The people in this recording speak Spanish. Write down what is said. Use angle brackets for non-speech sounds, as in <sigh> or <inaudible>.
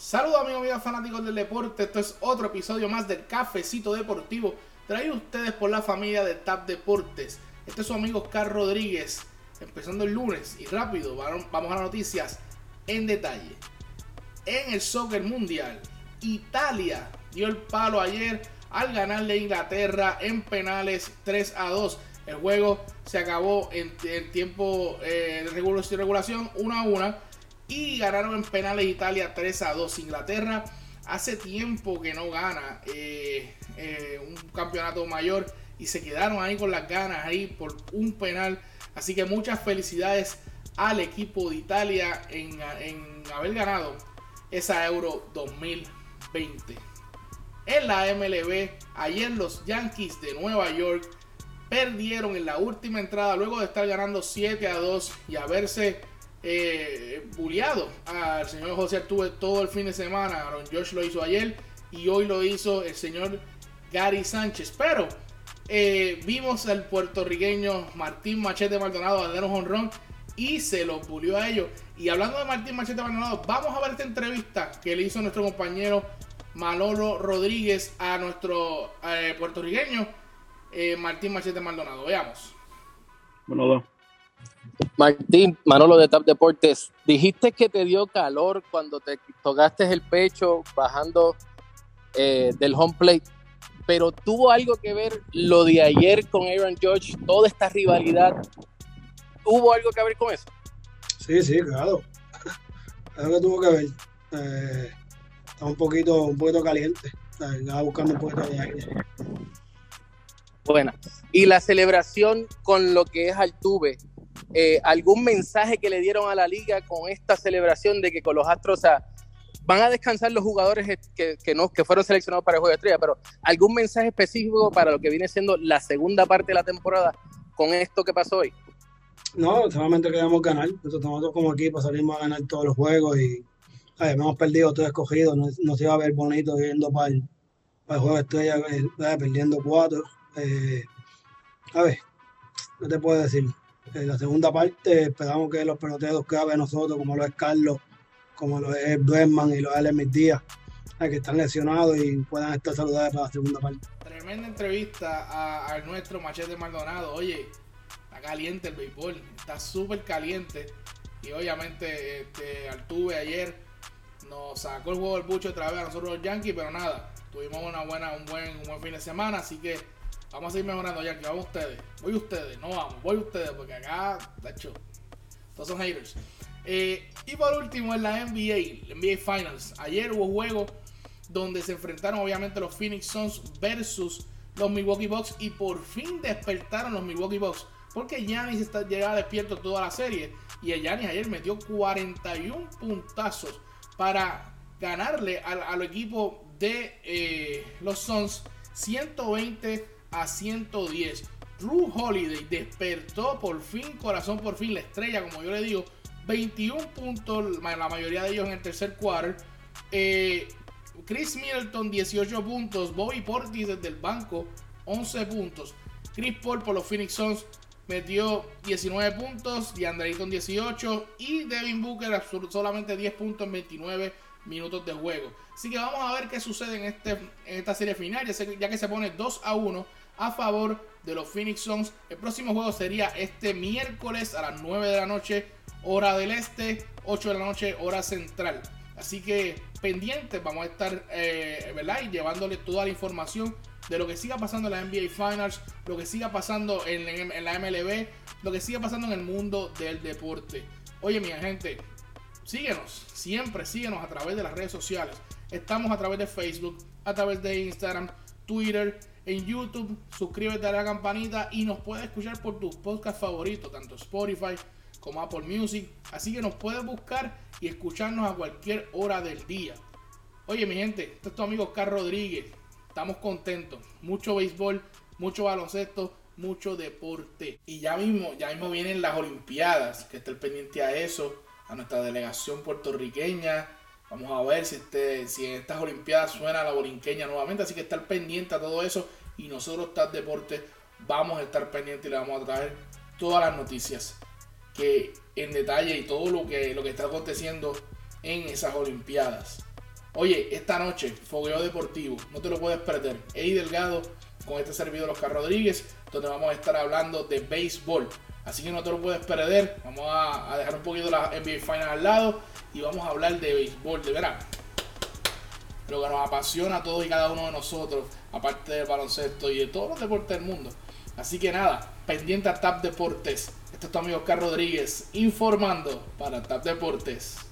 Saludos amigos, amigas fanáticos del deporte. Esto es otro episodio más del Cafecito Deportivo. Traído ustedes por la familia de TAP Deportes. Este es su amigo Oscar Rodríguez. Empezando el lunes y rápido, vamos a las noticias en detalle. En el soccer mundial, Italia dio el palo ayer al ganarle a Inglaterra en penales 3 a 2. El juego se acabó en, tiempo eh, de regulación 1 a 1 y ganaron en penales Italia 3 a 2. Inglaterra hace tiempo que no gana eh, eh, un campeonato mayor y se quedaron ahí con las ganas ahí por un penal. Así que muchas felicidades al equipo de Italia en, en haber ganado esa Euro 2020. En la MLB, ayer los Yankees de Nueva York perdieron en la última entrada luego de estar ganando 7 a 2 y haberse eh, bulleado al señor José Artube todo el fin de semana. Aaron Josh lo hizo ayer y hoy lo hizo el señor Gary Sánchez. Pero eh, vimos al puertorriqueño Martín Machete Maldonado a dar un honrón y se lo pulió a ellos. Y hablando de Martín Machete Maldonado, vamos a ver esta entrevista que le hizo nuestro compañero Manolo Rodríguez a nuestro eh, puertorriqueño eh, Martín Machete Maldonado. Veamos. Bueno, Martín, Manolo de Tap Deportes, dijiste que te dio calor cuando te tocaste el pecho bajando eh, del home plate, pero tuvo algo que ver lo de ayer con Aaron George, toda esta rivalidad, ¿tuvo algo que ver con eso? Sí, sí, claro. <laughs> Claro que tuvo que ver. Eh, está un poquito, un poquito caliente. Estaba buscando un poquito de aire. Buena. Y la celebración con lo que es Altuve, eh, algún mensaje que le dieron a la liga con esta celebración de que con los Astros van a descansar los jugadores que, que, no, que fueron seleccionados para el juego de estrella, pero algún mensaje específico para lo que viene siendo la segunda parte de la temporada con esto que pasó hoy. No, solamente queremos ganar. Nosotros como equipo salimos a ganar todos los juegos y hemos perdido todo escogido. No, no, se iba a ver bonito yendo para el, juego de estrella, eh, perdiendo cuatro. Eh, a ver, ¿qué te puedo decir? En la segunda parte esperamos que los peloteros clave de nosotros, como lo es Carlos, como lo es Duerman y los Alex Díaz, que están lesionados y puedan estar saludables para la segunda parte. Tremenda entrevista a, nuestro Machete Maldonado. Oye, está caliente el béisbol, está súper caliente. Y obviamente este, Altuve ayer nos sacó el juego del bucho otra vez a nosotros los Yankees, pero nada, tuvimos una buena, un buen, un buen fin de semana, así que Vamos a seguir mejorando, ya que vamos ustedes. Voy ustedes, no vamos, voy ustedes, porque acá, de hecho, todos son haters. Eh, y por último, en la NBA, NBA Finals. Ayer hubo juego donde se enfrentaron, obviamente, los Phoenix Suns versus los Milwaukee Bucks. Y por fin despertaron los Milwaukee Bucks. Porque Giannis está, llegaba despierto toda la serie. Y el Giannis ayer metió 41 puntazos para ganarle al, equipo de eh, los Suns 120 a 110. Drew Holiday despertó por fin, corazón por fin, la estrella, como yo le digo. 21 puntos, la mayoría de ellos en el tercer quarter. Eh, Chris Middleton 18 puntos. Bobby Portis desde el banco 11 puntos. Chris Paul por los Phoenix Suns metió 19 puntos. Y con 18. Y Devin Booker solamente 10 puntos en 29 minutos de juego. Así que vamos a ver qué sucede en, este, en esta serie final. Ya, que se pone 2 a 1 a favor de los Phoenix Suns. El próximo juego sería este miércoles a las 9 de la noche, hora del este, 8 de la noche, hora central. Así que pendientes, vamos a estar, eh, ¿verdad? Y llevándole toda la información de lo que siga pasando en la NBA Finals, lo que siga pasando en, en, la MLB, lo que siga pasando en el mundo del deporte. Oye, mi gente, síguenos, siempre síguenos a través de las redes sociales. Estamos a través de Facebook, a través de Instagram, Twitter, en YouTube. Suscríbete a la campanita y nos puedes escuchar por tus podcasts favoritos, tanto Spotify como Apple Music. Así que nos puedes buscar y escucharnos a cualquier hora del día. Oye, mi gente, este es tu amigo Oscar Rodríguez. Estamos contentos. Mucho béisbol, mucho baloncesto, mucho deporte. Y ya mismo, ya mismo vienen las Olimpiadas, que esté pendiente a eso, a nuestra delegación puertorriqueña Vamos a ver si, este, si en estas Olimpiadas suena la borinqueña nuevamente. Así que estar pendiente a todo eso. Y nosotros, TAP Deporte, vamos a estar pendientes y le vamos a traer todas las noticias que en detalle y todo lo que, lo que está aconteciendo en esas Olimpiadas. Oye, esta noche, Fogueo Deportivo, no te lo puedes perder. Ey Delgado con este servidor Oscar Rodríguez, donde vamos a estar hablando de béisbol. Así que no te lo puedes perder. Vamos a, dejar un poquito la NBA Final al lado y vamos a hablar de béisbol, de verdad. Lo que nos apasiona a todos y cada uno de nosotros, aparte del baloncesto y de todos los deportes del mundo. Así que nada, pendiente a TAP Deportes. Este es tu amigo Oscar Rodríguez informando para TAP Deportes.